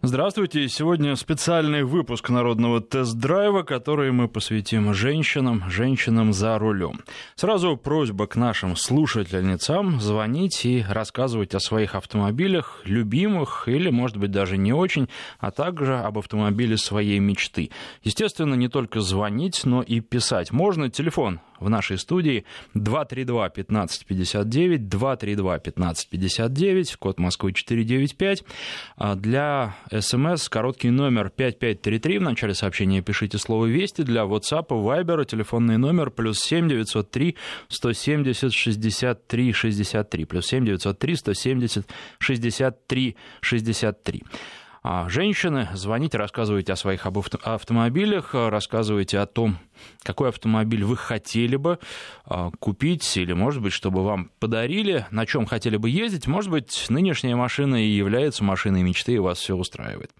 Здравствуйте. Сегодня специальный выпуск народного тест-драйва, который мы посвятим женщинам, женщинам за рулем. Сразу просьба к нашим слушательницам звонить и рассказывать о своих автомобилях, любимых или, может быть, даже не очень, а также об автомобиле своей мечты. Естественно, не только звонить, но и писать. Можно телефон в нашей студии 232-1559, 232-1559, код Москвы 495. А для СМС короткий номер 5533, в начале сообщения пишите слово «Вести», для WhatsApp, Viber, телефонный номер плюс 7 903 170 63 63, плюс 7 903 170 63 63. Женщины, звоните, рассказывайте о своих автомобилях, рассказывайте о том, какой автомобиль вы хотели бы а, купить или, может быть, чтобы вам подарили, на чем хотели бы ездить. Может быть, нынешняя машина и является машиной мечты, и вас все устраивает.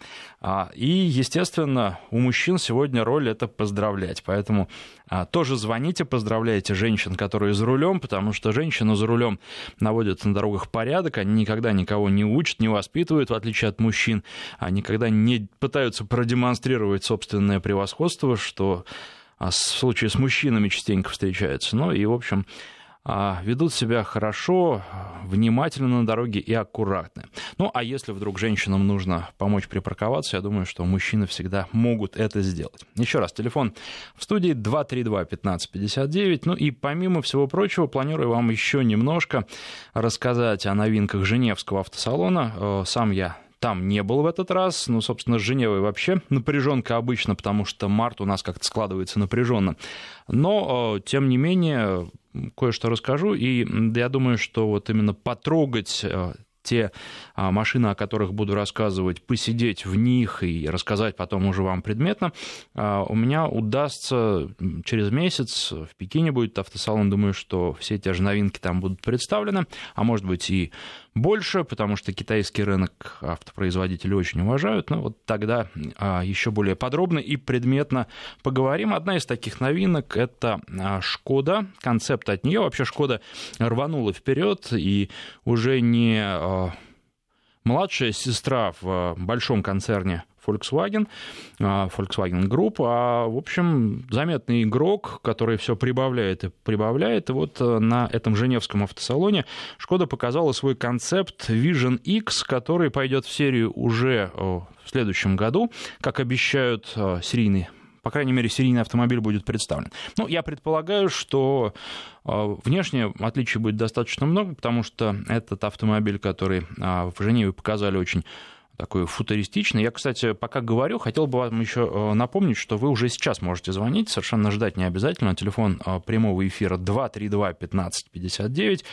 А, и, естественно, у мужчин сегодня роль это поздравлять. Поэтому а, тоже звоните, поздравляйте женщин, которые за рулем, потому что женщины за рулем наводят на дорогах порядок, они никогда никого не учат, не воспитывают, в отличие от мужчин, они никогда не пытаются продемонстрировать собственное превосходство, что в случае с мужчинами частенько встречаются. Ну и, в общем, а, ведут себя хорошо, внимательно на дороге и аккуратны. Ну, а если вдруг женщинам нужно помочь припарковаться, я думаю, что мужчины всегда могут это сделать. Еще раз, телефон в студии 232-1559. Ну и помимо всего прочего, планирую вам еще немножко рассказать о новинках Женевского автосалона. Э, сам я там не был в этот раз. Ну, собственно, с Женевой вообще напряженка обычно, потому что март у нас как-то складывается напряженно. Но, э, тем не менее, кое-что расскажу, и я думаю, что вот именно потрогать э, те машины, о которых буду рассказывать, посидеть в них и рассказать потом уже вам предметно, а, у меня удастся через месяц, в Пекине будет автосалон, думаю, что все те же новинки там будут представлены, а может быть и больше, потому что китайский рынок автопроизводители очень уважают. Но вот тогда а, еще более подробно и предметно поговорим. Одна из таких новинок – это Шкода. Концепт от нее. Вообще Шкода рванула вперед и уже не а, младшая сестра в большом концерне Volkswagen, а, Volkswagen Group, а, в общем, заметный игрок, который все прибавляет и прибавляет. И вот э, на этом Женевском автосалоне Шкода показала свой концепт Vision X, который пойдет в серию уже э, в следующем году, как обещают э, серийные по крайней мере, серийный автомобиль будет представлен. Ну, я предполагаю, что внешне отличий будет достаточно много, потому что этот автомобиль, который в Женеве показали очень такой футуристичный. Я, кстати, пока говорю, хотел бы вам еще э, напомнить, что вы уже сейчас можете звонить, совершенно ждать не обязательно. Телефон прямого эфира 232 15 59.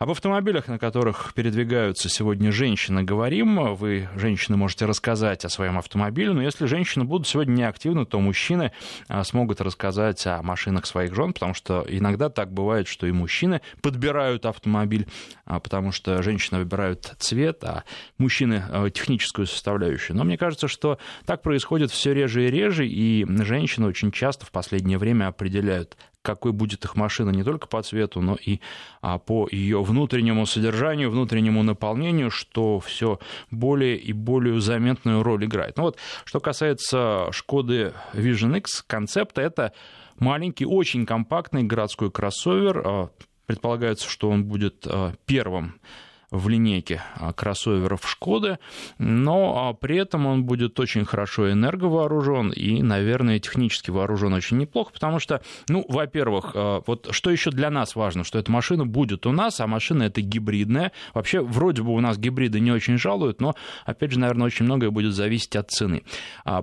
Об автомобилях, на которых передвигаются сегодня женщины, говорим. Вы, женщины, можете рассказать о своем автомобиле, но если женщины будут сегодня неактивны, то мужчины а, смогут рассказать о машинах своих жен, потому что иногда так бывает, что и мужчины подбирают автомобиль, а, потому что женщины выбирают цвет, а мужчины а, техническую составляющую. Но мне кажется, что так происходит все реже и реже, и женщины очень часто в последнее время определяют какой будет их машина не только по цвету, но и а, по ее внутреннему содержанию, внутреннему наполнению, что все более и более заметную роль играет. Ну вот, что касается Шкоды Vision X, концепта это маленький, очень компактный городской кроссовер. А, предполагается, что он будет а, первым в линейке а, кроссоверов Шкоды, но а, при этом он будет очень хорошо энерговооружен и, наверное, технически вооружен очень неплохо, потому что, ну, во-первых, а, вот что еще для нас важно, что эта машина будет у нас, а машина это гибридная. Вообще, вроде бы у нас гибриды не очень жалуют, но, опять же, наверное, очень многое будет зависеть от цены.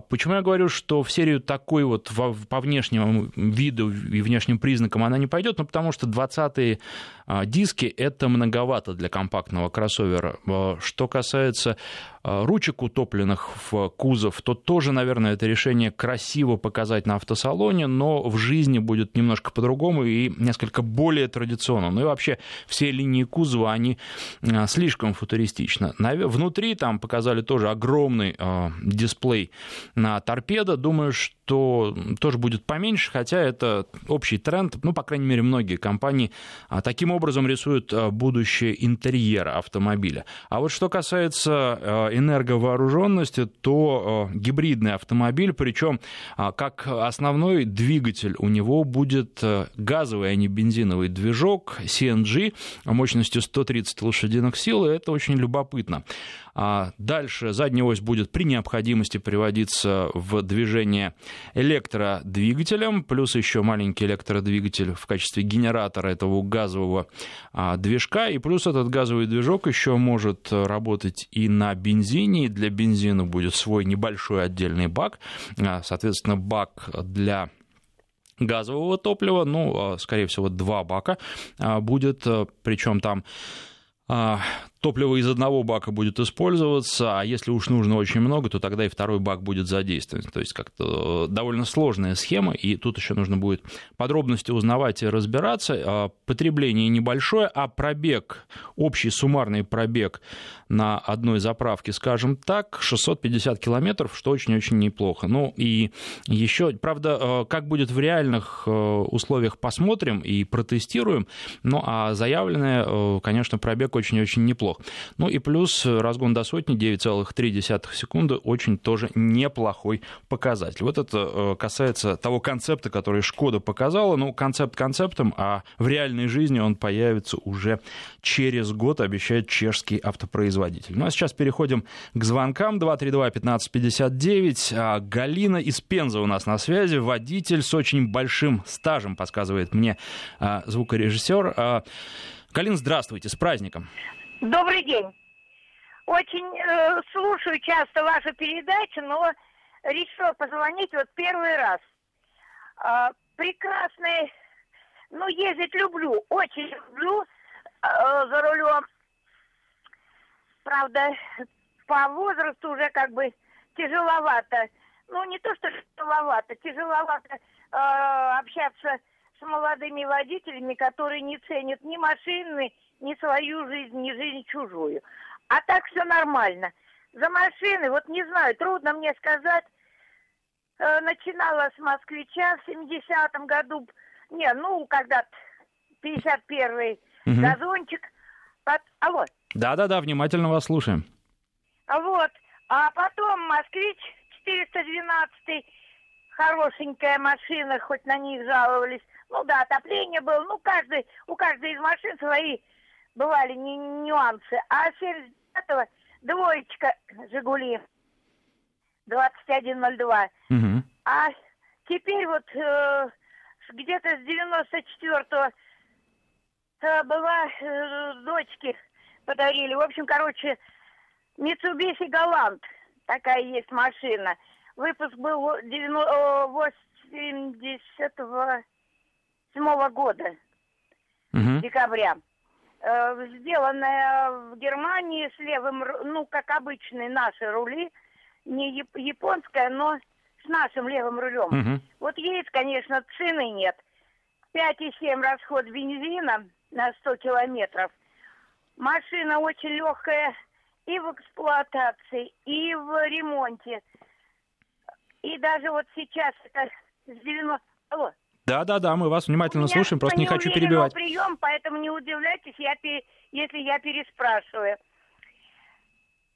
Почему я говорю, что в серию такой вот по внешнему виду и внешним признакам она не пойдет? Ну, потому что 20-е диски это многовато для компактного компактного кроссовера. Э, что касается ручек утопленных в кузов, то тоже, наверное, это решение красиво показать на автосалоне, но в жизни будет немножко по-другому и несколько более традиционно. Ну и вообще все линии кузова, они э, слишком футуристичны. Внутри там показали тоже огромный дисплей на торпедо. Думаю, что тоже будет поменьше, хотя это общий тренд. Ну, по крайней мере, многие компании таким образом рисуют будущее интерьер автомобиля. А вот что касается э, энерговооруженности, то гибридный автомобиль, причем как основной двигатель у него будет газовый, а не бензиновый движок CNG мощностью 130 лошадиных сил, и это очень любопытно. А дальше задняя ось будет при необходимости приводиться в движение электродвигателем, плюс еще маленький электродвигатель в качестве генератора этого газового а, движка, и плюс этот газовый движок еще может работать и на бензине, и для бензина будет свой небольшой отдельный бак, а, соответственно, бак для газового топлива, ну, скорее всего, два бака будет, причем там топливо из одного бака будет использоваться, а если уж нужно очень много, то тогда и второй бак будет задействован. То есть как-то э, довольно сложная схема, и тут еще нужно будет подробности узнавать и разбираться. А, потребление небольшое, а пробег, общий суммарный пробег на одной заправке, скажем так, 650 километров, что очень-очень неплохо. Ну и еще, правда, э, как будет в реальных э, условиях, посмотрим и протестируем, ну а заявленное, конечно, пробег очень-очень неплохо. Ну и плюс разгон до сотни 9,3 секунды очень тоже неплохой показатель. Вот это э, касается того концепта, который Шкода показала. Ну, концепт концептом, а в реальной жизни он появится уже через год, обещает чешский автопроизводитель. Ну а сейчас переходим к звонкам 232-1559. А Галина из Пенза у нас на связи, водитель с очень большим стажем, подсказывает мне а, звукорежиссер. А, Галина, здравствуйте, с праздником. Добрый день. Очень э, слушаю часто ваши передачи, но решила позвонить вот первый раз. Э, прекрасный, ну, ездить люблю, очень люблю э, за рулем. Правда, по возрасту уже как бы тяжеловато. Ну, не то, что тяжеловато, тяжеловато э, общаться с молодыми водителями, которые не ценят ни машины, ни свою жизнь, ни жизнь чужую. А так все нормально. За машины, вот не знаю, трудно мне сказать. Э, начинала с москвича в 70-м году. Не, ну, когда-то 51-й угу. газончик. Под... Алло. Да-да-да, внимательно вас слушаем. Вот. А потом москвич 412 хорошенькая машина, хоть на них жаловались. Ну да, отопление было. Ну, каждый, у каждой из машин свои бывали нюансы. А 75-го двоечка «Жигули» 2102. Угу. А теперь вот э, где-то с 94-го э, была э, дочки подарили. В общем, короче, Mitsubishi Галант. Такая есть машина. Выпуск был 87 года, угу. декабря. Э, сделанная в Германии с левым, ну, как обычные наши рули, не японская, но с нашим левым рулем. Угу. Вот есть, конечно, цены нет. 5,7 расход бензина на 100 километров. Машина очень легкая и в эксплуатации, и в ремонте. И даже вот сейчас это с 90... Алло, да, да, да, мы вас внимательно слушаем, просто не хочу перебивать. прием, поэтому не удивляйтесь, я, если я переспрашиваю.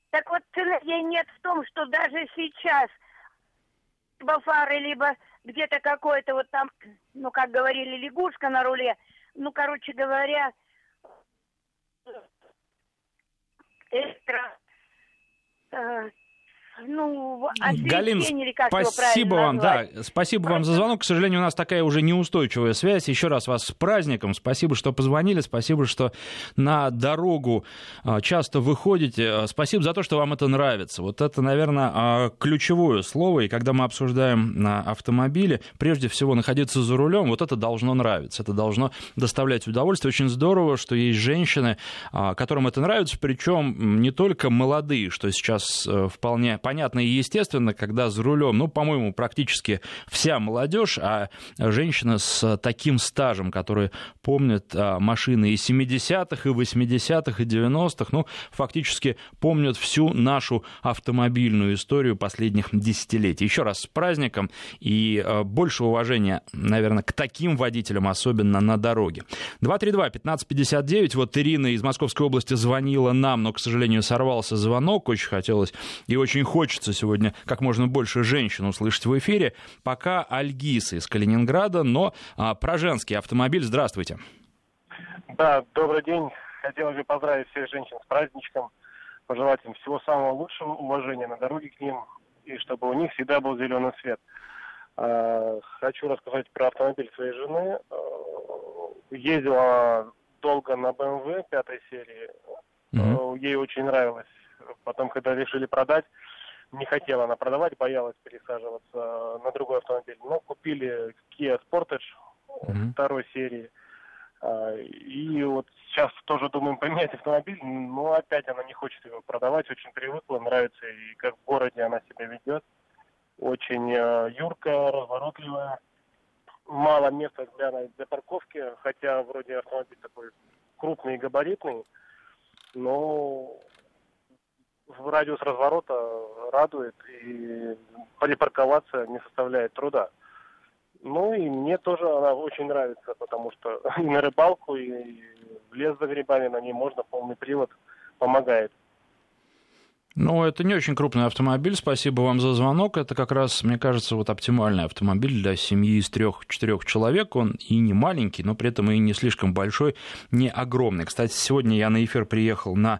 Так вот, ей нет в том, что даже сейчас либо фары, либо где-то какой-то вот там, ну, как говорили, лягушка на руле, ну, короче говоря, электро, э, ну, Галин, спасибо вам, да, спасибо вам за звонок. К сожалению, у нас такая уже неустойчивая связь. Еще раз вас с праздником. Спасибо, что позвонили, спасибо, что на дорогу а, часто выходите. А, спасибо за то, что вам это нравится. Вот это, наверное, а, ключевое слово. И когда мы обсуждаем на автомобиле, прежде всего находиться за рулем, вот это должно нравиться. Это должно доставлять удовольствие. Очень здорово, что есть женщины, которым это нравится, причем не только молодые, что сейчас э, вполне понятно понятно и естественно, когда за рулем, ну, по-моему, практически вся молодежь, а женщина с таким стажем, которые помнят а, машины и 70-х, и 80-х, и 90-х, ну, фактически помнят всю нашу автомобильную историю последних десятилетий. Еще раз с праздником и а, больше уважения, наверное, к таким водителям, особенно на дороге. 232-1559, вот Ирина из Московской области звонила нам, но, к сожалению, сорвался звонок, очень хотелось и очень хочется сегодня как можно больше женщин услышать в эфире. Пока Альгиса из Калининграда, но а, про женский автомобиль. Здравствуйте. Да, добрый день. Хотел бы поздравить всех женщин с праздничком, пожелать им всего самого лучшего, уважения на дороге к ним, и чтобы у них всегда был зеленый свет. А, хочу рассказать про автомобиль своей жены. А, ездила долго на BMW пятой серии. Mm-hmm. Ей очень нравилось. Потом, когда решили продать, не хотела она продавать, боялась пересаживаться на другой автомобиль. Но купили Kia Sportage mm-hmm. второй серии. А, и вот сейчас тоже думаем поменять автомобиль, но опять она не хочет его продавать, очень привыкла, нравится и как в городе она себя ведет. Очень э, юркая, разворотливая. Мало места для, для парковки, хотя вроде автомобиль такой крупный и габаритный, но радиус разворота радует и припарковаться не составляет труда. Ну и мне тоже она очень нравится, потому что и на рыбалку, и в лес за грибами на ней можно, полный привод помогает. Ну, это не очень крупный автомобиль. Спасибо вам за звонок. Это как раз, мне кажется, вот оптимальный автомобиль для семьи из трех-четырех человек. Он и не маленький, но при этом и не слишком большой, не огромный. Кстати, сегодня я на эфир приехал на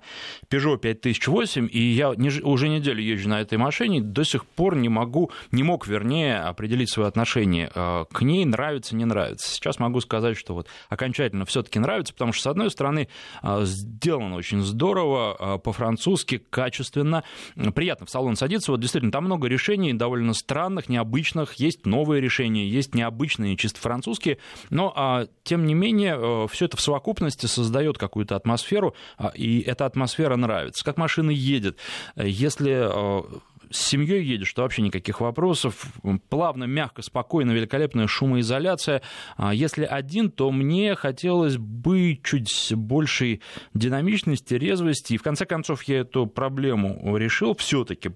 Peugeot 5008, и я не, уже неделю езжу на этой машине, до сих пор не могу, не мог, вернее, определить свое отношение э, к ней, нравится, не нравится. Сейчас могу сказать, что вот окончательно все-таки нравится, потому что, с одной стороны, э, сделано очень здорово, э, по-французски, качественно, качественно. Приятно в салон садиться. Вот действительно, там много решений довольно странных, необычных. Есть новые решения, есть необычные, чисто французские. Но, а, тем не менее, э, все это в совокупности создает какую-то атмосферу, а, и эта атмосфера нравится. Как машина едет. Если э, с семьей едешь, то вообще никаких вопросов. Плавно, мягко, спокойно, великолепная шумоизоляция. А если один, то мне хотелось бы чуть большей динамичности, резвости. И в конце концов я эту проблему решил все-таки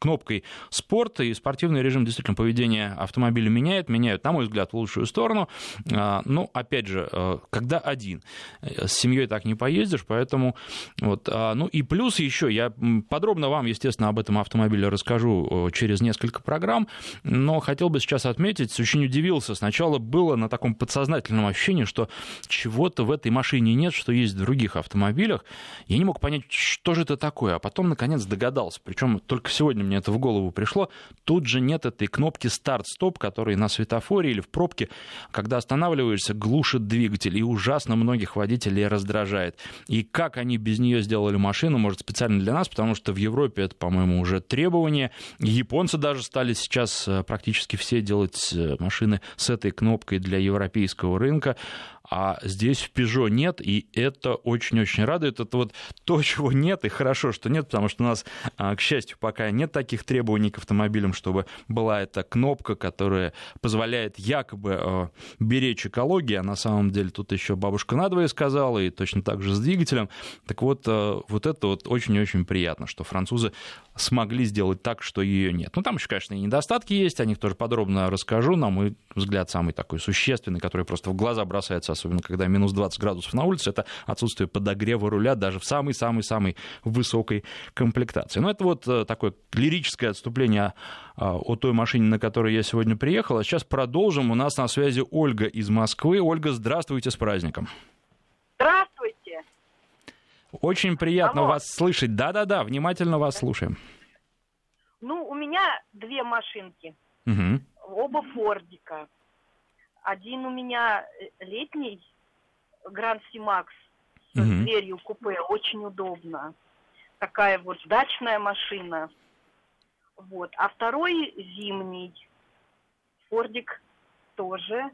кнопкой спорта. И спортивный режим действительно поведение автомобиля меняет, меняют, на мой взгляд, в лучшую сторону. А, ну, опять же, э, когда один. С семьей так не поездишь, поэтому вот. А, ну и плюс еще, я подробно вам, естественно, об этом автомобиле автомобиля расскажу через несколько программ, но хотел бы сейчас отметить, очень удивился. Сначала было на таком подсознательном ощущении, что чего-то в этой машине нет, что есть в других автомобилях. Я не мог понять, что же это такое, а потом, наконец, догадался. Причем только сегодня мне это в голову пришло. Тут же нет этой кнопки старт-стоп, которая на светофоре или в пробке, когда останавливаешься, глушит двигатель, и ужасно многих водителей раздражает. И как они без нее сделали машину, может, специально для нас, потому что в Европе это, по-моему, уже требуется требования. Японцы даже стали сейчас э, практически все делать э, машины с этой кнопкой для европейского рынка а здесь в Peugeot нет, и это очень-очень радует. Это вот то, чего нет, и хорошо, что нет, потому что у нас, а, к счастью, пока нет таких требований к автомобилям, чтобы была эта кнопка, которая позволяет якобы а, беречь экологию, а на самом деле тут еще бабушка надвое сказала, и точно так же с двигателем. Так вот, а, вот это вот очень-очень приятно, что французы смогли сделать так, что ее нет. Ну, там еще, конечно, и недостатки есть, о них тоже подробно расскажу. На мой взгляд, самый такой существенный, который просто в глаза бросается особенно когда минус 20 градусов на улице, это отсутствие подогрева руля даже в самой-самой-самой высокой комплектации. Но это вот э, такое лирическое отступление а, о той машине, на которой я сегодня приехал. А сейчас продолжим. У нас на связи Ольга из Москвы. Ольга, здравствуйте, с праздником. Здравствуйте. Очень приятно Алло. вас слышать. Да-да-да, внимательно вас слушаем. Ну, у меня две машинки. Угу. Оба Фордика. Один у меня э, летний Гранд Симакс с угу. дверью купе, очень удобно. Такая вот дачная машина. Вот. А второй зимний Фордик тоже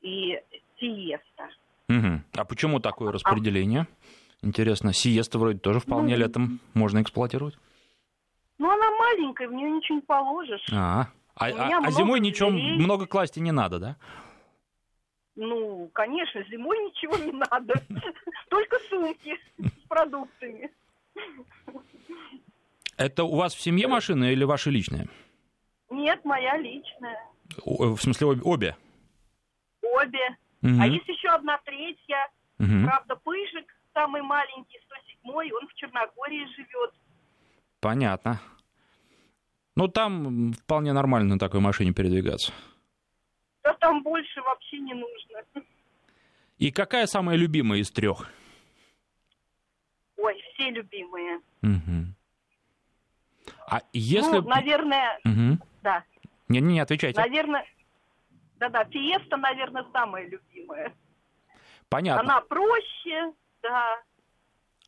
и Сиеста. Угу. А почему такое а распределение? Интересно, Сиеста вроде тоже вполне ну, летом можно эксплуатировать. Ну, она маленькая маленькая, в нее ничего не положишь. А, а, а, а зимой ничего много класть и не надо, да? Ну, конечно, зимой ничего не надо. Только сумки с продуктами. Это у вас в семье машина или ваша личная? Нет, моя личная. В смысле обе? Обе. Угу. А есть еще одна третья. Угу. Правда, Пыжик, самый маленький, 107-й, он в Черногории живет. Понятно. Ну, там вполне нормально на такой машине передвигаться. Да там больше вообще не нужно. И какая самая любимая из трех? Ой, все любимые. Угу. А если... Ну, наверное, угу. да. Не-не-не, отвечайте. Наверное, да-да, Фиеста, наверное, самая любимая. Понятно. Она проще, да.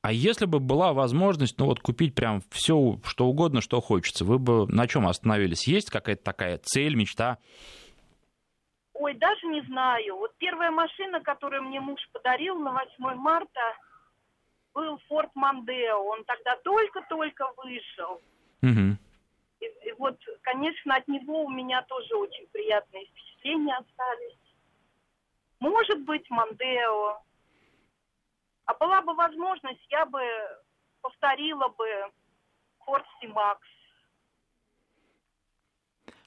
А если бы была возможность, ну вот купить прям все, что угодно, что хочется, вы бы на чем остановились? Есть какая-то такая цель, мечта? Ой, даже не знаю. Вот первая машина, которую мне муж подарил на 8 марта, был Ford Mondeo. Он тогда только-только вышел. Угу. И, и вот, конечно, от него у меня тоже очень приятные впечатления остались. Может быть, Мондео. А была бы возможность, я бы повторила бы Ford C-Max.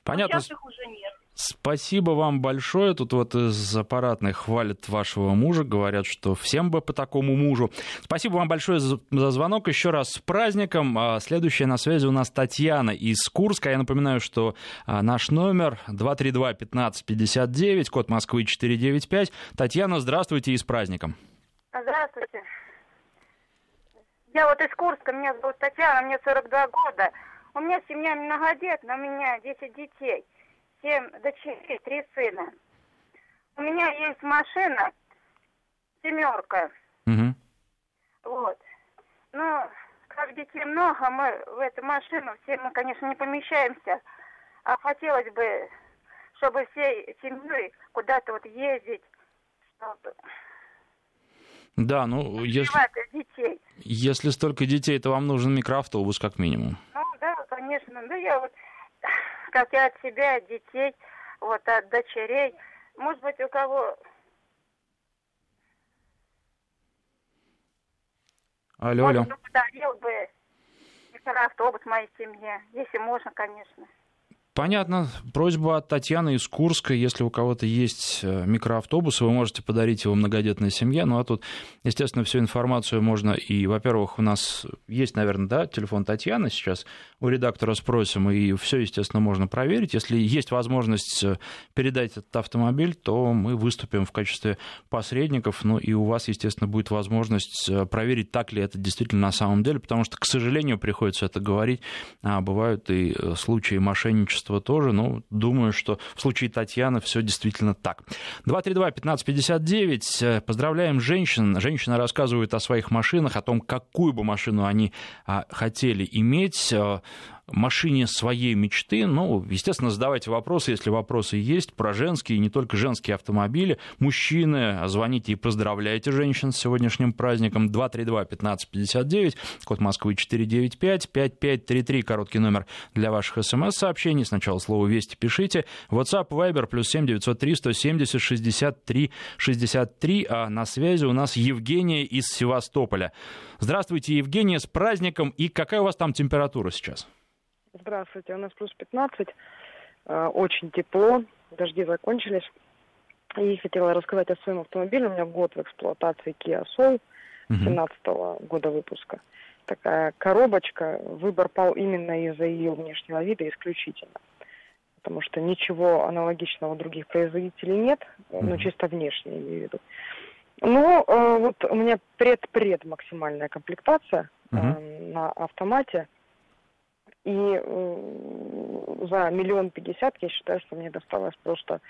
Понятно. Но сейчас их уже нет. Спасибо вам большое. Тут вот из аппаратной хвалят вашего мужа, говорят, что всем бы по такому мужу. Спасибо вам большое за, за звонок. Еще раз с праздником. А, следующая на связи у нас Татьяна из Курска. Я напоминаю, что а, наш номер 232-1559, код Москвы 495. Татьяна, здравствуйте и с праздником. Здравствуйте. Я вот из Курска, меня зовут Татьяна, мне 42 года. У меня семья многодетная, у меня 10 детей семь дочерей, три сына. У меня есть машина, семерка. Угу. Вот. Ну, как детей много, мы в эту машину все мы, конечно, не помещаемся. А хотелось бы, чтобы всей семьей куда-то вот ездить, чтобы да, ну, если, детей. если столько детей, то вам нужен микроавтобус как минимум. Ну, да, конечно. Да я вот как и от себя, от детей, вот от дочерей. Может быть, у кого... Алло, алло. Может, подарил бы микроавтобус моей семье, если можно, конечно. Понятно. Просьба от Татьяны из Курска. Если у кого-то есть э, микроавтобус, вы можете подарить его многодетной семье. Ну а тут, естественно, всю информацию можно и, во-первых, у нас есть, наверное, да, телефон Татьяны сейчас. У редактора спросим, и все, естественно, можно проверить. Если есть возможность э, передать этот автомобиль, то мы выступим в качестве посредников. Ну и у вас, естественно, будет возможность э, проверить, так ли это действительно на самом деле, потому что, к сожалению, приходится это говорить. А бывают и случаи мошенничества количество тоже, но думаю, что в случае Татьяны все действительно так. 232-1559. Поздравляем женщин. Женщина рассказывает о своих машинах, о том, какую бы машину они а, хотели иметь машине своей мечты. Ну, естественно, задавайте вопросы, если вопросы есть, про женские не только женские автомобили. Мужчины, звоните и поздравляйте женщин с сегодняшним праздником. 232-1559, код Москвы 495, 5533, короткий номер для ваших смс-сообщений. Сначала слово «Вести» пишите. WhatsApp, Viber, плюс 7 903 170 63 63. А на связи у нас Евгения из Севастополя. Здравствуйте, Евгения, с праздником. И какая у вас там температура сейчас? Здравствуйте, у нас плюс 15, э, очень тепло, дожди закончились. И хотела рассказать о своем автомобиле. У меня год в эксплуатации Kia Soul 17 -го года выпуска. Такая коробочка. Выбор пал именно из-за ее внешнего вида исключительно. Потому что ничего аналогичного других производителей нет, ну чисто внешне, я имею в виду. Ну, э, вот у меня пред-пред максимальная комплектация uh-huh. на автомате. И за миллион пятьдесят я считаю, что мне досталась просто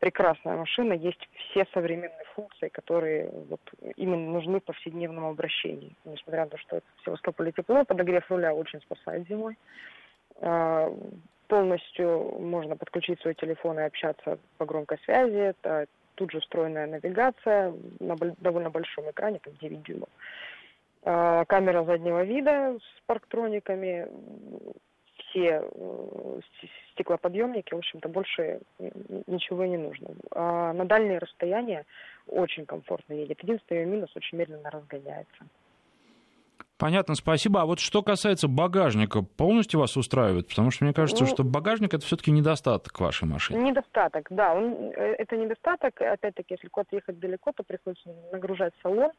прекрасная машина. Есть все современные функции, которые вот именно нужны в повседневном обращении. Несмотря на то, что в Севастополе тепло, подогрев руля очень спасает зимой. А, полностью можно подключить свой телефон и общаться по громкой связи. Это тут же встроенная навигация на довольно большом экране, как 9 дюймов. А, камера заднего вида с парктрониками, все э, стеклоподъемники, в общем-то, больше ничего не нужно. А на дальние расстояния очень комфортно едет. Единственный ее минус очень медленно разгоняется. Понятно, спасибо. А вот что касается багажника, полностью вас устраивает? Потому что мне кажется, ну, что багажник это все-таки недостаток вашей машины. Недостаток, да. Он, э, это недостаток. Опять-таки, если куда-то ехать далеко, то приходится нагружать салон,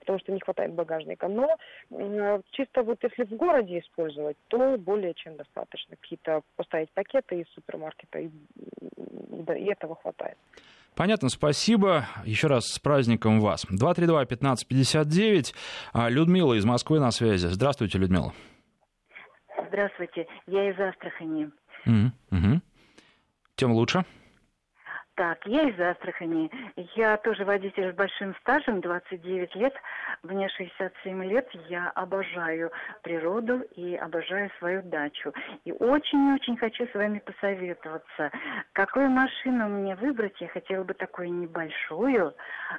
потому что не хватает багажника. Но э, чисто вот если в городе использовать, то более чем достаточно. Какие-то поставить пакеты из супермаркета, и, и этого хватает. Понятно, спасибо. Еще раз с праздником вас. 232-1559. А, Людмила из Москвы на связи. Здравствуйте, Людмила. Здравствуйте. Я из Астрахани. Угу, угу. Тем лучше. Так, я из Астрахани. Я тоже водитель с большим стажем, 29 лет. Мне 67 лет. Я обожаю природу и обожаю свою дачу. И очень-очень хочу с вами посоветоваться. Какую машину мне выбрать? Я хотела бы такую небольшую,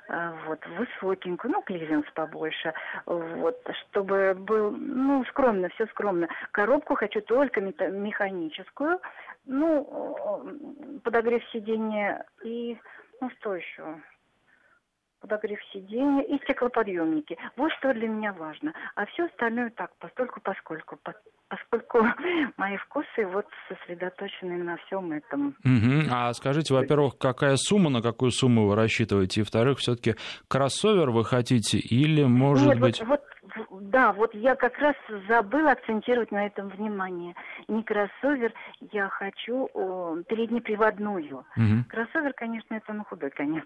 а, вот, высокенькую, ну, клиренс побольше, вот, чтобы был, ну, скромно, все скромно. Коробку хочу только механическую, ну, подогрев сиденья и, ну что еще? Подогрев сиденья и стеклоподъемники. Вот что для меня важно. А все остальное так, постольку поскольку. Поскольку мои вкусы вот сосредоточены на всем этом. Угу. А скажите, во-первых, какая сумма, на какую сумму вы рассчитываете? И, во-вторых, все-таки кроссовер вы хотите или, может Нет, быть... Вот, вот да, вот я как раз забыла акцентировать на этом внимание. Не кроссовер, я хочу о, переднеприводную. Угу. Кроссовер, конечно, это на худой конец.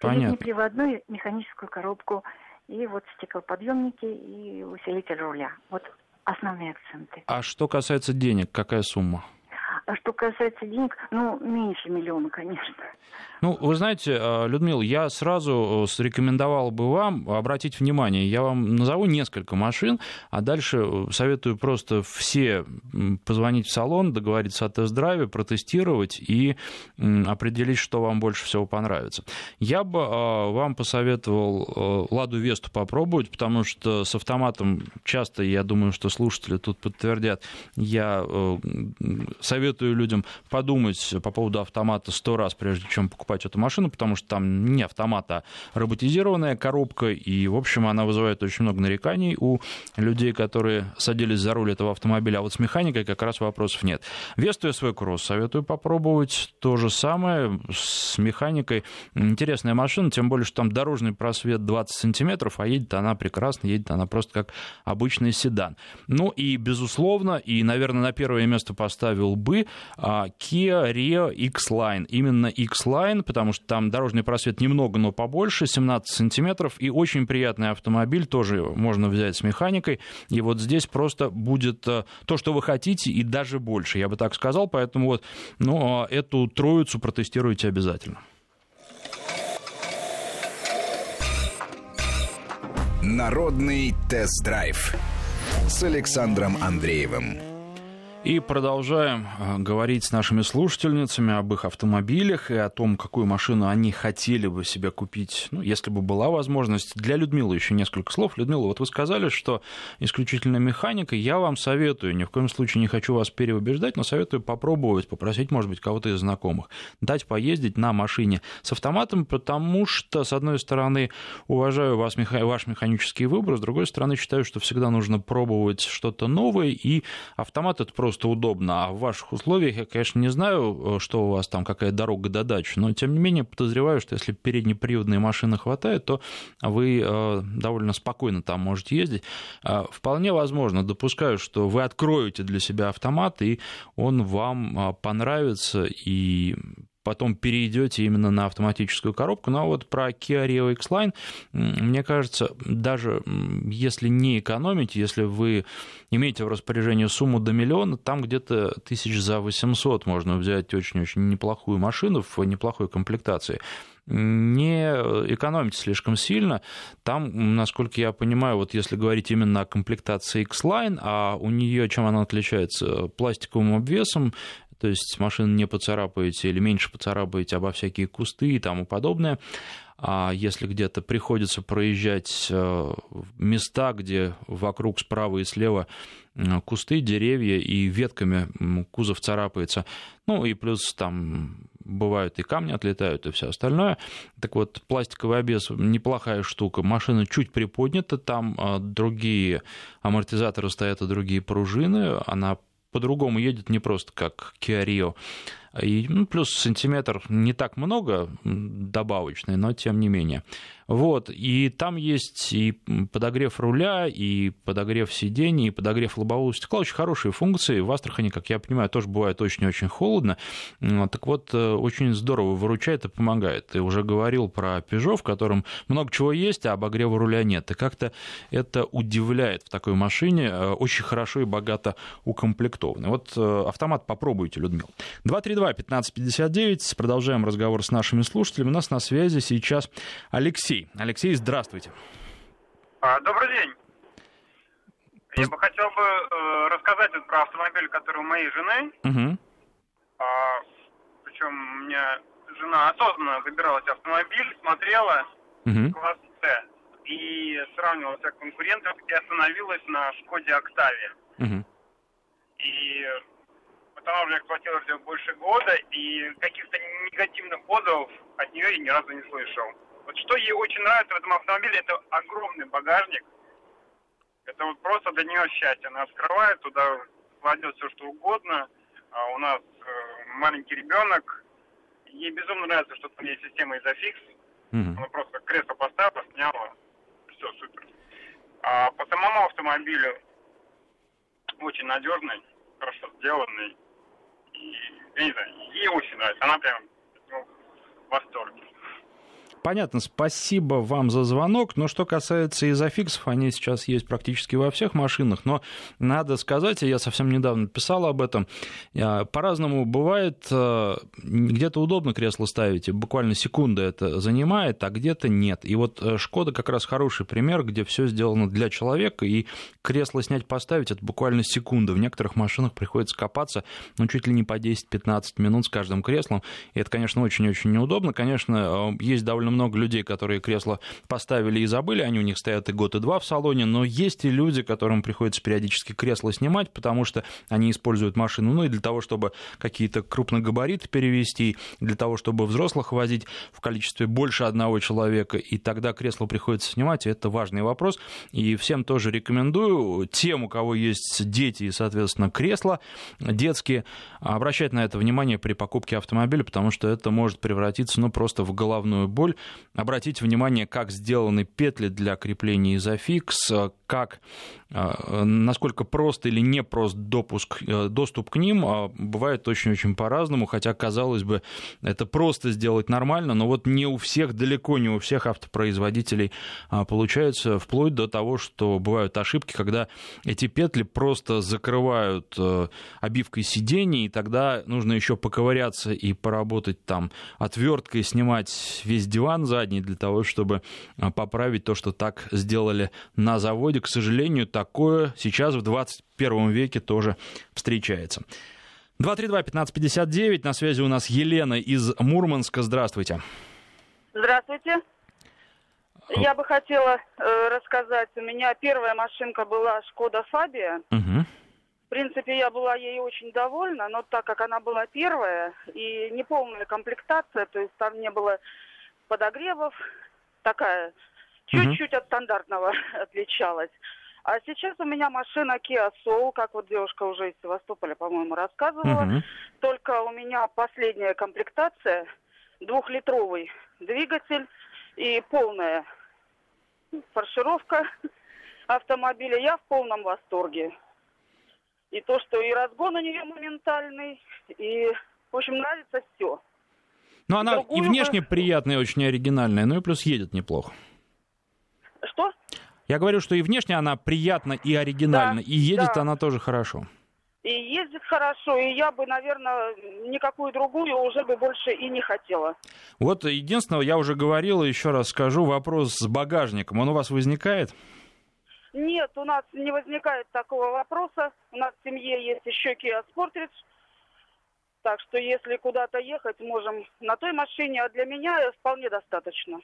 Понятно. Переднеприводную механическую коробку и вот стеклоподъемники и усилитель руля. Вот основные акценты. А что касается денег, какая сумма? А что касается денег, ну, меньше миллиона, конечно. Ну, вы знаете, э, Людмила, я сразу э, срекомендовал бы вам обратить внимание. Я вам назову несколько машин, а дальше э, советую просто все позвонить в салон, договориться о тест-драйве, протестировать и определить, что вам больше всего понравится. Я бы вам посоветовал Ладу Весту попробовать, потому что с автоматом часто, я думаю, что слушатели тут подтвердят, я советую людям подумать по поводу автомата сто раз, прежде чем покупать эту машину, потому что там не автомат, а роботизированная коробка, и, в общем, она вызывает очень много нареканий у людей, которые садились за руль этого автомобиля, а вот с механикой как раз вопросов нет. Весту SV Cross советую попробовать, то же самое с механикой. Интересная машина, тем более, что там дорожный просвет 20 сантиметров, а едет она прекрасно, едет она просто как обычный седан. Ну и, безусловно, и, наверное, на первое место поставил бы Kia Rio X-Line. Именно X-Line Line, потому что там дорожный просвет немного, но побольше, 17 сантиметров, и очень приятный автомобиль, тоже можно взять с механикой, и вот здесь просто будет э, то, что вы хотите, и даже больше, я бы так сказал, поэтому вот, ну, а эту троицу протестируйте обязательно. Народный тест-драйв с Александром Андреевым. И продолжаем э, говорить с нашими слушательницами об их автомобилях и о том, какую машину они хотели бы себе купить, ну, если бы была возможность. Для Людмилы еще несколько слов. Людмила, вот вы сказали, что исключительно механика. Я вам советую, ни в коем случае не хочу вас переубеждать, но советую попробовать, попросить, может быть, кого-то из знакомых, дать поездить на машине с автоматом, потому что, с одной стороны, уважаю вас, ваш механический выбор, с другой стороны, считаю, что всегда нужно пробовать что-то новое, и автомат это просто просто удобно. А в ваших условиях я, конечно, не знаю, э, что у вас там, какая дорога до дачи, но тем не менее подозреваю, что если переднеприводной машины хватает, то вы э, довольно спокойно там можете ездить. Э, вполне возможно, допускаю, что вы откроете для себя автомат, и он вам понравится, и потом перейдете именно на автоматическую коробку. Ну а вот про Kia Rio X-Line, мне кажется, даже если не экономить, если вы имеете в распоряжении сумму до миллиона, там где-то тысяч за 800 можно взять очень-очень неплохую машину в неплохой комплектации не экономить слишком сильно. Там, насколько я понимаю, вот если говорить именно о комплектации X-Line, а у нее чем она отличается? Пластиковым обвесом, то есть машину не поцарапаете или меньше поцарапаете обо всякие кусты и тому подобное. а если где-то приходится проезжать э, места, где вокруг справа и слева кусты, деревья и ветками кузов царапается, ну и плюс там бывают и камни отлетают, и все остальное. Так вот, пластиковый обвес неплохая штука. Машина чуть приподнята, там а, другие амортизаторы стоят и другие пружины. Она по-другому едет не просто как Rio. И, ну, плюс сантиметр не так много добавочный, но тем не менее. Вот, и там есть и подогрев руля, и подогрев сидений, и подогрев лобового стекла. Очень хорошие функции. В Астрахани, как я понимаю, тоже бывает очень-очень холодно. Так вот, э, очень здорово выручает и помогает. Ты уже говорил про Peugeot, в котором много чего есть, а обогрева руля нет. И как-то это удивляет в такой машине. Э, очень хорошо и богато укомплектованы. Вот э, автомат попробуйте, Людмила. 232-1559. Продолжаем разговор с нашими слушателями. У нас на связи сейчас Алексей. Алексей. Здравствуйте. А, добрый день. Я бы хотел бы э, рассказать вот про автомобиль, который у моей жены. Угу. А, причем у меня жена осознанно выбирала этот автомобиль, смотрела угу. класс С и сравнивала всех конкурентов и остановилась на Шкоде Октаве. Угу. И потом уже эксплуатировала ее больше года, и каких-то негативных отзывов от нее я ни разу не слышал. Вот что ей очень нравится в этом автомобиле, это огромный багажник. Это вот просто для нее счастье. Она открывает, туда кладет все, что угодно. А у нас э, маленький ребенок. Ей безумно нравится, что там есть система изофикс. Mm-hmm. Она просто кресло поставила, сняла. Все, супер. А по самому автомобилю очень надежный, хорошо сделанный. И, я не знаю, ей очень нравится. Она прям ну, в восторге. Понятно, спасибо вам за звонок. Но что касается изофиксов, они сейчас есть практически во всех машинах. Но надо сказать, я совсем недавно писал об этом, по-разному бывает. Э, где-то удобно кресло ставить, буквально секунда это занимает, а где-то нет. И вот э, Шкода как раз хороший пример, где все сделано для человека, и кресло снять, поставить, это буквально секунда. В некоторых машинах приходится копаться, ну, чуть ли не по 10-15 минут с каждым креслом. И это, конечно, очень-очень неудобно. Конечно, э, есть довольно много людей, которые кресло поставили и забыли, они у них стоят и год, и два в салоне, но есть и люди, которым приходится периодически кресло снимать, потому что они используют машину, ну и для того, чтобы какие-то крупногабариты перевести, для того, чтобы взрослых возить в количестве больше одного человека, и тогда кресло приходится снимать, и это важный вопрос, и всем тоже рекомендую, тем, у кого есть дети и, соответственно, кресла детские, обращать на это внимание при покупке автомобиля, потому что это может превратиться, ну, просто в головную боль, Обратите внимание, как сделаны петли для крепления изофикс, как, а, насколько прост или не прост допуск, э, доступ к ним, а, бывает очень-очень по-разному, хотя, казалось бы, это просто сделать нормально, но вот не у всех, далеко не у всех автопроизводителей а, получается, вплоть до того, что бывают ошибки, когда эти петли просто закрывают э, обивкой сидений, и тогда нужно еще поковыряться и поработать там отверткой, снимать весь диван задний для того, чтобы поправить то, что так сделали на заводе. К сожалению, такое сейчас в 21 веке тоже встречается. 232-1559, на связи у нас Елена из Мурманска. Здравствуйте. Здравствуйте. Я бы хотела э, рассказать, у меня первая машинка была Шкода Фабия. Угу. В принципе, я была ей очень довольна, но так как она была первая и неполная комплектация, то есть там не было подогревов, такая чуть-чуть от стандартного отличалась. А сейчас у меня машина Kia Soul, как вот девушка уже из Севастополя, по-моему, рассказывала. Угу. Только у меня последняя комплектация, двухлитровый двигатель и полная фаршировка автомобиля. Я в полном восторге. И то, что и разгон у нее моментальный, и, в общем, нравится все. Ну, она Другую... и внешне приятная, очень оригинальная, ну и плюс едет неплохо. Что? Я говорю, что и внешне она приятна и оригинальна, да, и едет да. она тоже хорошо. И ездит хорошо, и я бы, наверное, никакую другую уже бы больше и не хотела. Вот единственное, я уже говорил, еще раз скажу, вопрос с багажником. Он у вас возникает? Нет, у нас не возникает такого вопроса. У нас в семье есть еще Kia Sportage. Так что если куда-то ехать, можем на той машине, а для меня вполне достаточно.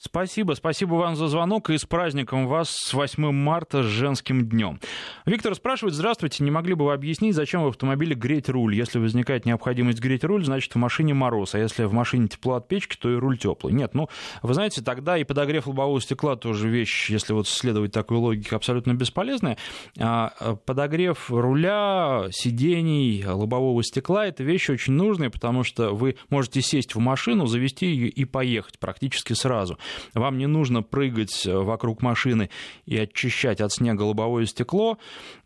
Спасибо, спасибо вам за звонок и с праздником вас с 8 марта, с женским днем. Виктор спрашивает, здравствуйте, не могли бы вы объяснить, зачем в автомобиле греть руль? Если возникает необходимость греть руль, значит в машине мороз, а если в машине тепло от печки, то и руль теплый. Нет, ну, вы знаете, тогда и подогрев лобового стекла тоже вещь, если вот следовать такой логике, абсолютно бесполезная. А, а подогрев руля, сидений, лобового стекла – это вещи очень нужные, потому что вы можете сесть в машину, завести ее и поехать практически сразу. Вам не нужно прыгать э, вокруг машины и очищать от снега лобовое стекло,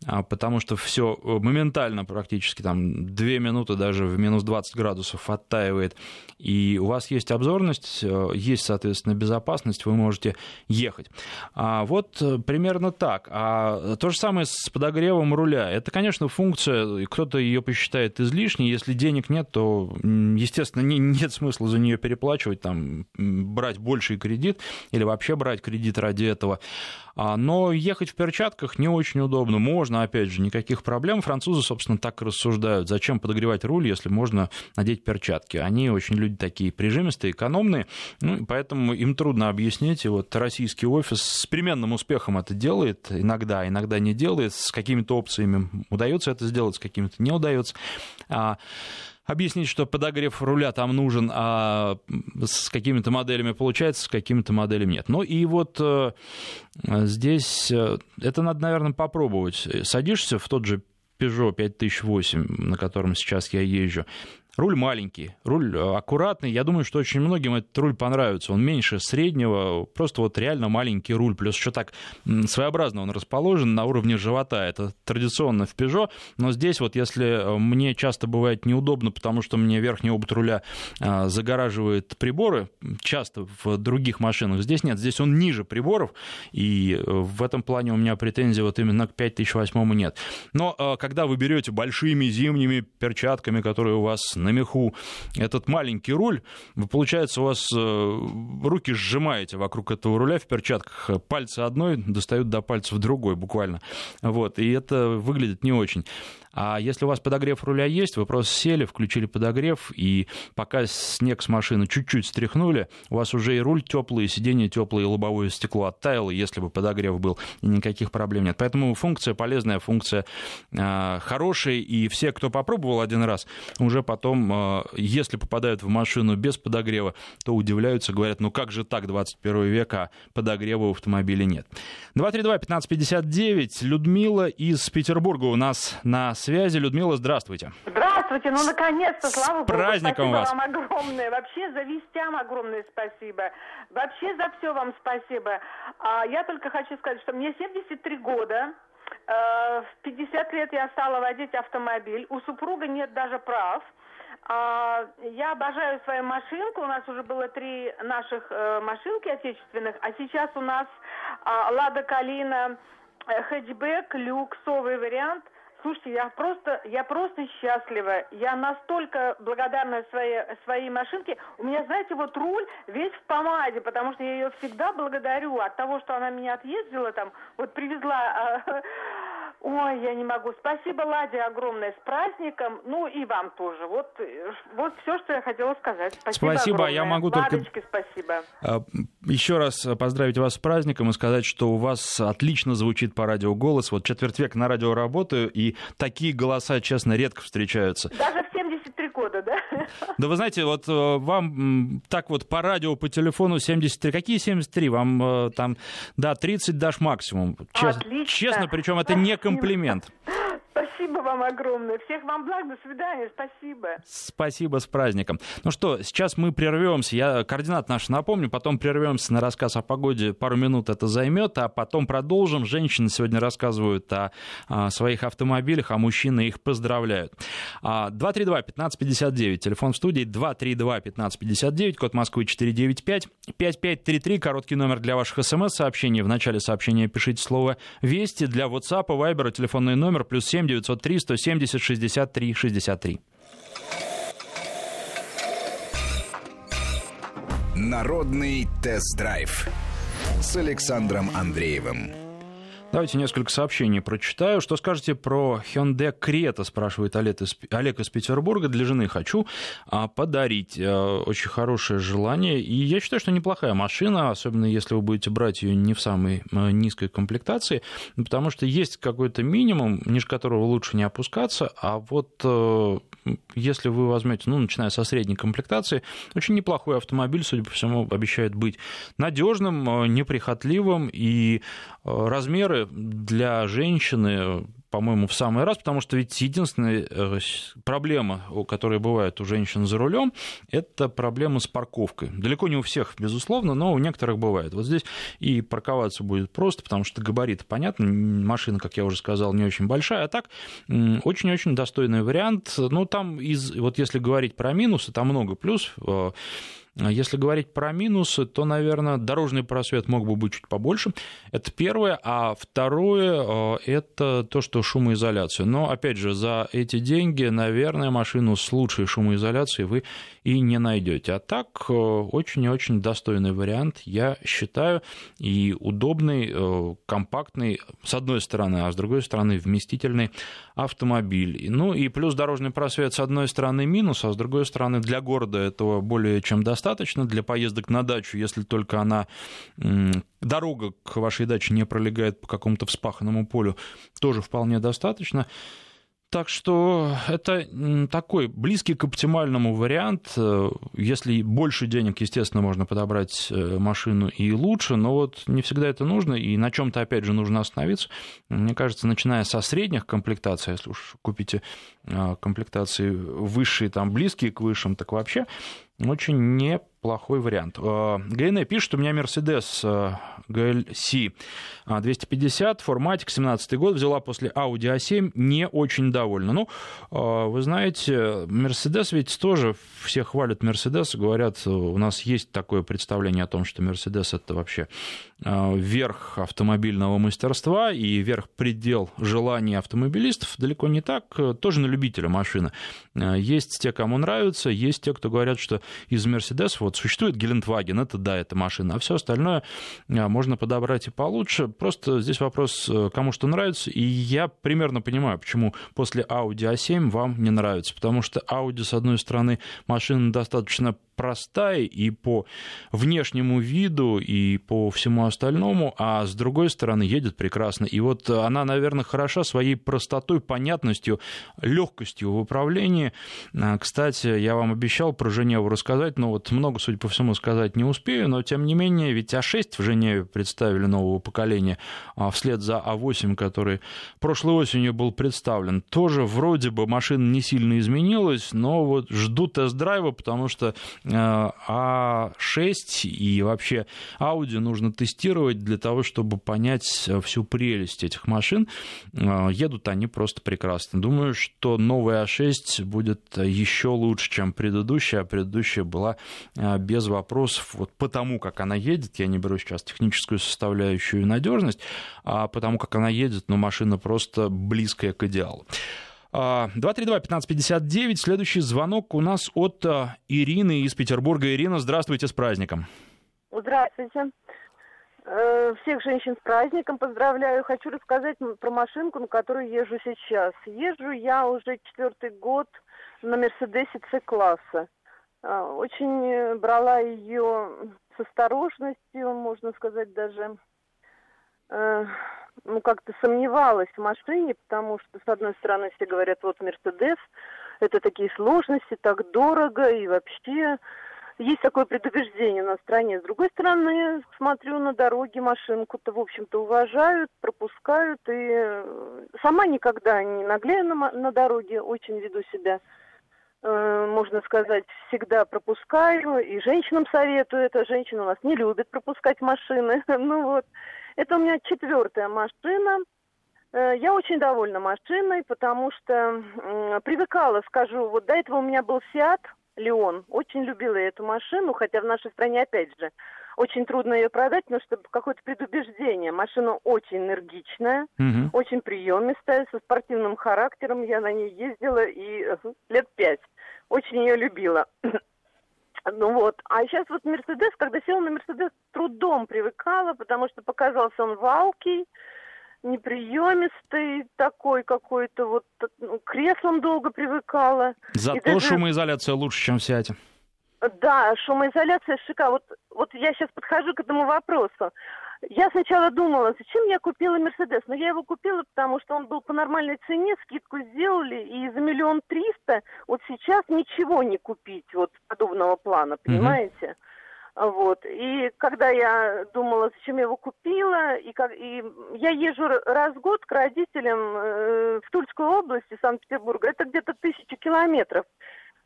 а, потому что все э, моментально практически там 2 минуты даже в минус 20 градусов оттаивает. И у вас есть обзорность, э, есть, соответственно, безопасность, вы можете ехать. А вот примерно так. А то же самое с подогревом руля. Это, конечно, функция, кто-то ее посчитает излишней. Если денег нет, то, естественно, нет смысла за нее переплачивать, там, брать больший кредит кредит или вообще брать кредит ради этого. А, но ехать в перчатках не очень удобно. Можно, опять же, никаких проблем. Французы, собственно, так и рассуждают. Зачем подогревать руль, если можно надеть перчатки? Они очень люди такие прижимистые, экономные, ну, поэтому им трудно объяснить. И вот российский офис с переменным успехом это делает, иногда, иногда не делает, с какими-то опциями удается это сделать, с какими-то не удается. Объяснить, что подогрев руля там нужен, а с какими-то моделями получается, с какими-то моделями нет. Ну и вот э, здесь э, это надо, наверное, попробовать. Садишься в тот же Peugeot 5008, на котором сейчас я езжу, Руль маленький, руль э, аккуратный. Я думаю, что очень многим этот руль понравится. Он меньше среднего, просто вот реально маленький руль. Плюс еще так своеобразно он расположен на уровне живота. Это традиционно в Peugeot. Но здесь вот если э, мне часто бывает неудобно, потому что мне верхний обод руля э, загораживает приборы, часто в других машинах, здесь нет. Здесь он ниже приборов. И в этом плане у меня претензий вот именно к 5008 нет. Но когда вы берете большими зимними перчатками, которые у вас на меху этот маленький руль, вы, получается, у вас э, руки сжимаете вокруг этого руля в перчатках, пальцы одной достают до пальцев другой буквально. Вот, и это выглядит не очень. А если у вас подогрев руля есть, вы просто сели, включили подогрев, и пока снег с машины чуть-чуть стряхнули, у вас уже и руль теплый, и сиденье теплое, и лобовое стекло оттаяло, если бы подогрев был, и никаких проблем нет. Поэтому функция полезная, функция э, хорошая, и все, кто попробовал один раз, уже потом, э, если попадают в машину без подогрева, то удивляются, говорят, ну как же так, 21 век, а подогрева у автомобиля нет. 232-1559, Людмила из Петербурга у нас на связи. Людмила, здравствуйте. Здравствуйте, ну наконец-то, слава С Богу. праздником спасибо вас. вам огромное. Вообще за вестям огромное спасибо. Вообще за все вам спасибо. А, я только хочу сказать, что мне 73 года. Э, в 50 лет я стала водить автомобиль. У супруга нет даже прав. А, я обожаю свою машинку. У нас уже было три наших э, машинки отечественных, а сейчас у нас а, Лада Калина, э, хэтчбэк, люксовый вариант. Слушайте, я просто, я просто счастлива. Я настолько благодарна своей, своей машинке. У меня, знаете, вот руль весь в помаде, потому что я ее всегда благодарю от того, что она меня отъездила там, вот привезла а, Ой, я не могу. Спасибо, Ладе, огромное с праздником. Ну и вам тоже. Вот, вот все, что я хотела сказать. Спасибо. Спасибо. Я могу Ладочке, только спасибо. А, еще раз поздравить вас с праздником и сказать, что у вас отлично звучит по радио голос. Вот четверть века на радио работаю, и такие голоса, честно, редко встречаются. Даже в 73 года, да? Да вы знаете, вот э, вам так вот по радио, по телефону 73. Какие 73? Вам э, там, да, 30 дашь максимум. Чест, Отлично. Честно, причем это не комплимент. Спасибо вам огромное. Всех вам благ. До свидания. Спасибо. Спасибо с праздником. Ну что, сейчас мы прервемся. Я координат наш напомню, потом прервемся на рассказ о погоде. Пару минут это займет, а потом продолжим. Женщины сегодня рассказывают о, о своих автомобилях, а мужчины их поздравляют. 232-1559, телефон в студии 232-1559, код Москвы 495, 5533, короткий номер для ваших смс-сообщений. В начале сообщения пишите слово «Вести». Для WhatsApp, Viber, телефонный номер плюс 7 903 170 63 63. Народный тест-драйв с Александром Андреевым. Давайте несколько сообщений прочитаю. Что скажете про Hyundai Creta, спрашивает Олег из, Олег из Петербурга. Для жены хочу а, подарить. А, очень хорошее желание. И я считаю, что неплохая машина, особенно если вы будете брать ее не в самой а, низкой комплектации, потому что есть какой-то минимум, ниже которого лучше не опускаться, а вот а, если вы возьмете, ну, начиная со средней комплектации, очень неплохой автомобиль, судя по всему, обещает быть надежным, неприхотливым, и размеры для женщины по-моему, в самый раз, потому что ведь единственная э, проблема, которая бывает у женщин за рулем, это проблема с парковкой. Далеко не у всех, безусловно, но у некоторых бывает. Вот здесь и парковаться будет просто, потому что габариты понятно, машина, как я уже сказал, не очень большая, а так очень-очень достойный вариант. Ну, там, из, вот если говорить про минусы, там много плюс э, если говорить про минусы, то, наверное, дорожный просвет мог бы быть чуть побольше. Это первое. А второе – это то, что шумоизоляция. Но, опять же, за эти деньги, наверное, машину с лучшей шумоизоляцией вы и не найдете. А так, очень и очень достойный вариант, я считаю, и удобный, компактный, с одной стороны, а с другой стороны, вместительный автомобиль. Ну и плюс дорожный просвет, с одной стороны, минус, а с другой стороны, для города этого более чем достаточно для поездок на дачу, если только она дорога к вашей даче не пролегает по какому-то вспаханному полю, тоже вполне достаточно. Так что это такой близкий к оптимальному вариант. Э, если больше денег, естественно, можно подобрать э, машину и лучше, но вот не всегда это нужно, и на чем-то, опять же, нужно остановиться. Мне кажется, начиная со средних комплектаций, если уж купите э, комплектации высшие, там, близкие к высшим, так вообще очень неплохой вариант. Э, ГНЭ пишет, у меня Mercedes GLC 250, форматик, 17 год, взяла после Audi A7, не очень довольна. Ну, э, вы знаете, Mercedes ведь тоже, все хвалят Mercedes, говорят, у нас есть такое представление о том, что Mercedes это вообще э, верх автомобильного мастерства и верх предел желаний автомобилистов. Далеко не так, тоже на любителя машины. Есть те, кому нравится, есть те, кто говорят, что из Mercedes вот существует Гелендваген, это да, это машина, а все остальное а, можно подобрать и получше. Просто здесь вопрос, э, кому что нравится, и я примерно понимаю, почему после Audi A7 вам не нравится, потому что Audi, с одной стороны, машина достаточно простая и по внешнему виду, и по всему остальному, а с другой стороны едет прекрасно. И вот она, наверное, хороша своей простотой, понятностью, легкостью в управлении. А, кстати, я вам обещал про Женеву рассказать, но вот много, судя по всему, сказать не успею, но тем не менее, ведь А6 в Женеве представили нового поколения а вслед за А8, который прошлой осенью был представлен. Тоже вроде бы машина не сильно изменилась, но вот жду тест-драйва, потому что а6 и вообще Audi нужно тестировать для того, чтобы понять всю прелесть этих машин. А, едут они просто прекрасно. Думаю, что новая А6 будет еще лучше, чем предыдущая, а предыдущая была без вопросов вот потому, как она едет. Я не беру сейчас техническую составляющую и надежность, а потому как она едет, но машина просто близкая к идеалу. 232-1559. Следующий звонок у нас от а, Ирины из Петербурга. Ирина, здравствуйте, с праздником. Здравствуйте. Э, всех женщин с праздником поздравляю. Хочу рассказать про машинку, на которой езжу сейчас. Езжу я уже четвертый год на Мерседесе С-класса. Э, очень брала ее с осторожностью, можно сказать, даже э, ну, как-то сомневалась в машине, потому что, с одной стороны, все говорят, вот Мерседес, это такие сложности, так дорого, и вообще есть такое предубеждение на стране. С другой стороны, смотрю на дороге, машинку-то, в общем-то, уважают, пропускают, и сама никогда не наглею на, на дороге, очень веду себя можно сказать, всегда пропускаю, и женщинам советую это. Женщины у нас не любят пропускать машины. ну вот. Это у меня четвертая машина. Э, я очень довольна машиной, потому что привыкала, скажу, вот до этого у меня был Фиат Леон. Очень любила эту машину, хотя в нашей стране, опять же, очень трудно ее продать, потому что какое-то предубеждение. Машина очень энергичная, угу. очень приемистая, со спортивным характером. Я на ней ездила и э, лет пять. Очень ее любила. Ну вот. А сейчас вот Мерседес, когда села на Мерседес, трудом привыкала, потому что показался он валкий, неприемистый такой какой-то, вот ну, креслом долго привыкала. Зато даже... шумоизоляция лучше, чем в Сиате. Да, шумоизоляция шика. Вот, вот я сейчас подхожу к этому вопросу. Я сначала думала, зачем я купила Мерседес, но я его купила, потому что он был по нормальной цене, скидку сделали, и за миллион триста вот сейчас ничего не купить вот подобного плана, понимаете? Mm-hmm. Вот. И когда я думала, зачем я его купила, и, как, и я езжу раз в год к родителям э, в Тульскую область Санкт-Петербурга, это где-то тысяча километров.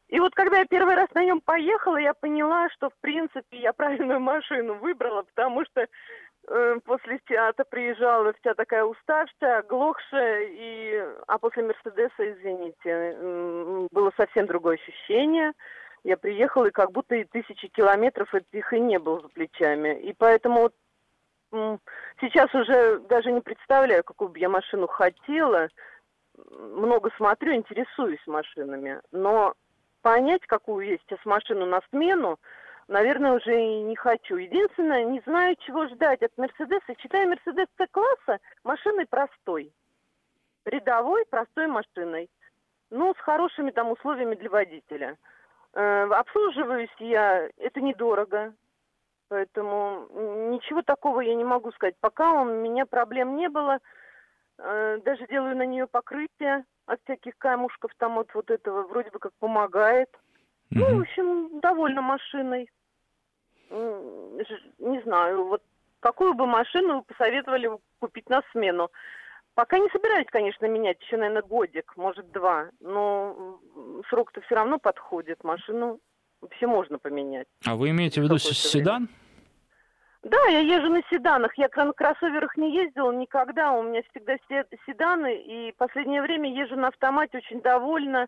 И вот когда я первый раз на нем поехала, я поняла, что в принципе я правильную машину выбрала, потому что э, после театра приезжала вся такая уставшая, оглохшая, и, а после Мерседеса, извините, было совсем другое ощущение – я приехала, и как будто и тысячи километров этих и не было за плечами. И поэтому вот, сейчас уже даже не представляю, какую бы я машину хотела. Много смотрю, интересуюсь машинами. Но понять, какую есть сейчас машину на смену, наверное, уже и не хочу. Единственное, не знаю, чего ждать от Мерседеса. Считаю Мерседес С-класса машиной простой. Рядовой, простой машиной. Ну, с хорошими там условиями для водителя. Э, обслуживаюсь я, это недорого. Поэтому ничего такого я не могу сказать. Пока у меня проблем не было. Э, даже делаю на нее покрытие от всяких камушков, там вот, вот этого вроде бы как помогает. Mm-hmm. Ну, в общем, довольна машиной. Не знаю, вот какую бы машину вы посоветовали купить на смену? Пока не собираюсь, конечно, менять, еще, наверное, годик, может, два. Но срок-то все равно подходит. Машину вообще можно поменять. А вы имеете в виду седан? Да, я езжу на седанах. Я на кроссоверах не ездила никогда. У меня всегда седаны. И последнее время езжу на автомате, очень довольна.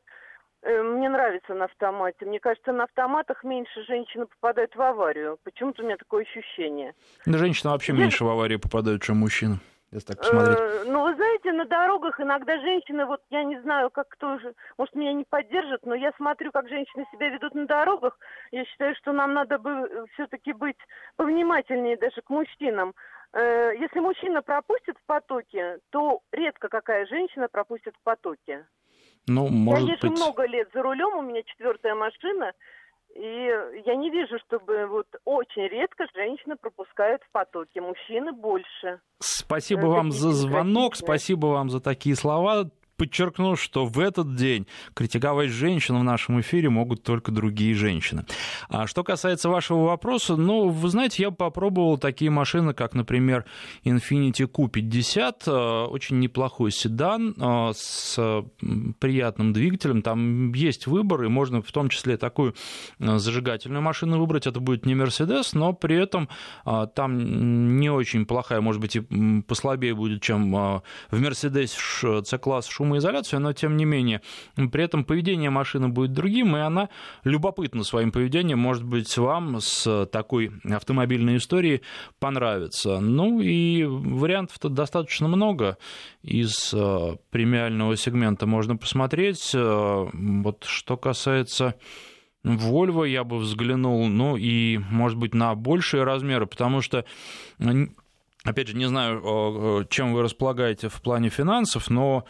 Э, мне нравится на автомате. Мне кажется, на автоматах меньше женщины попадают в аварию. Почему-то у меня такое ощущение. Да, женщины вообще я... меньше в аварию попадают, чем мужчины если так посмотреть? Э, ну, вы знаете, на дорогах иногда женщины, вот я не знаю, как кто же, может, меня не поддержит, но я смотрю, как женщины себя ведут на дорогах. Я считаю, что нам надо бы э, все-таки быть повнимательнее даже к мужчинам. Э, если мужчина пропустит в потоке, то редко какая женщина пропустит в потоке. Ну, может я езжу быть... много лет за рулем, у меня четвертая машина, и я не вижу, чтобы вот очень редко женщины пропускают в потоке, мужчины больше. Спасибо Это вам за звонок, спасибо вам за такие слова подчеркну, что в этот день критиковать женщин в нашем эфире могут только другие женщины. А что касается вашего вопроса, ну, вы знаете, я попробовал такие машины, как, например, Infiniti Q50, э, очень неплохой седан э, с приятным двигателем, там есть выбор, и можно в том числе такую э, зажигательную машину выбрать, это будет не Mercedes, но при этом там не очень плохая, может быть, и послабее будет, чем в Mercedes C-класс шум шумоизоляцию, но тем не менее, при этом поведение машины будет другим, и она любопытна своим поведением, может быть, вам с такой автомобильной историей понравится. Ну и вариантов-то достаточно много из э, премиального сегмента можно посмотреть. Э, вот что касается Volvo я бы взглянул, ну и, может быть, на большие размеры, потому что Опять же, не знаю, чем вы располагаете в плане финансов, но,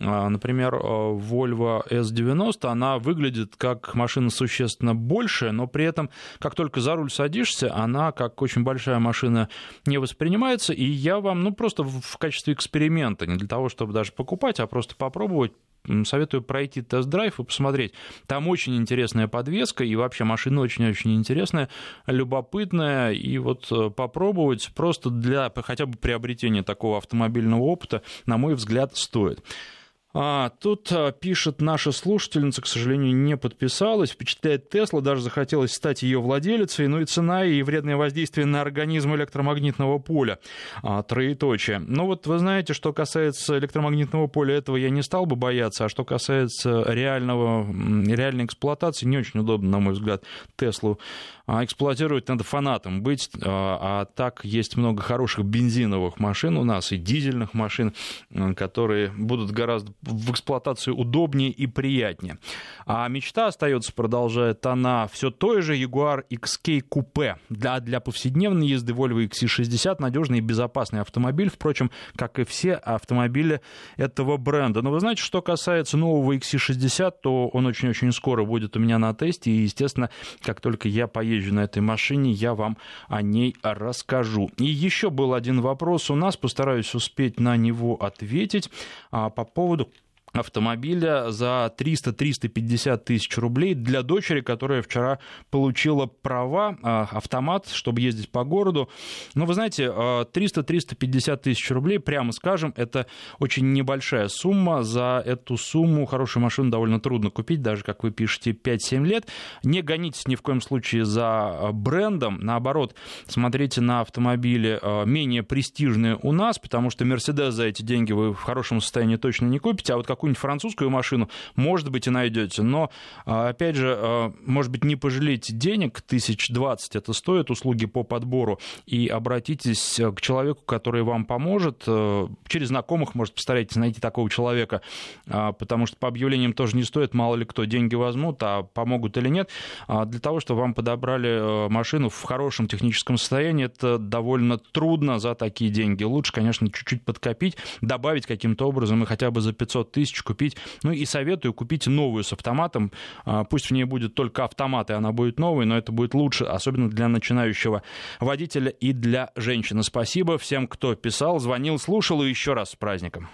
а, например, Volvo S90, она выглядит как машина существенно большая, но при этом, как только за руль садишься, она как очень большая машина не воспринимается, и я вам, ну, просто в качестве эксперимента, не для того, чтобы даже покупать, а просто попробовать, советую пройти тест-драйв и посмотреть. Там очень интересная подвеска, и вообще машина очень-очень интересная, любопытная, и вот э, попробовать просто для хотя бы приобретения такого автомобильного опыта, на мой взгляд, стоит. А, тут а, пишет наша слушательница, к сожалению, не подписалась. Впечатляет Тесла, даже захотелось стать ее владелицей. Ну и цена и вредное воздействие на организм электромагнитного поля. А, троеточие. Ну вот вы знаете, что касается электромагнитного поля, этого я не стал бы бояться. А что касается реального, реальной эксплуатации, не очень удобно, на мой взгляд, Теслу а эксплуатировать надо фанатом быть, а, а так есть много хороших бензиновых машин у нас и дизельных машин, которые будут гораздо в эксплуатации удобнее и приятнее. А мечта остается, продолжает она, все той же Jaguar XK Coupe. Для, для повседневной езды Volvo XC60 надежный и безопасный автомобиль, впрочем, как и все автомобили этого бренда. Но вы знаете, что касается нового XC60, то он очень-очень скоро будет у меня на тесте, и, естественно, как только я поезжу на этой машине, я вам о ней расскажу. И еще был один вопрос у нас, постараюсь успеть на него ответить а, по поводу автомобиля за 300-350 тысяч рублей для дочери, которая вчера получила права, а, автомат, чтобы ездить по городу. Но вы знаете, 300-350 а, тысяч рублей, прямо скажем, это очень небольшая сумма. За эту сумму хорошую машину довольно трудно купить, даже, как вы пишете, 5-7 лет. Не гонитесь ни в коем случае за а, брендом. Наоборот, смотрите на автомобили менее престижные у нас, потому что Mercedes за эти деньги вы в хорошем состоянии точно не купите, а вот как какую-нибудь французскую машину, может быть, и найдете. Но, а, опять же, а, может быть, не пожалейте денег, тысяч двадцать это стоит, услуги по подбору, и обратитесь к человеку, который вам поможет. Э, через знакомых, может, постарайтесь найти такого человека, а, потому что по объявлениям тоже не стоит, мало ли кто деньги возьмут, а помогут или нет. Для того, чтобы вам подобрали э, машину в хорошем техническом состоянии, это довольно трудно за такие деньги. Лучше, конечно, чуть-чуть подкопить, добавить каким-то образом и хотя бы за 500 тысяч тысяч купить. Ну и советую купить новую с автоматом. А, пусть в ней будет только автомат, и она будет новой, но это будет лучше, особенно для начинающего водителя и для женщины. Спасибо всем, кто писал, звонил, слушал, и еще раз с праздником.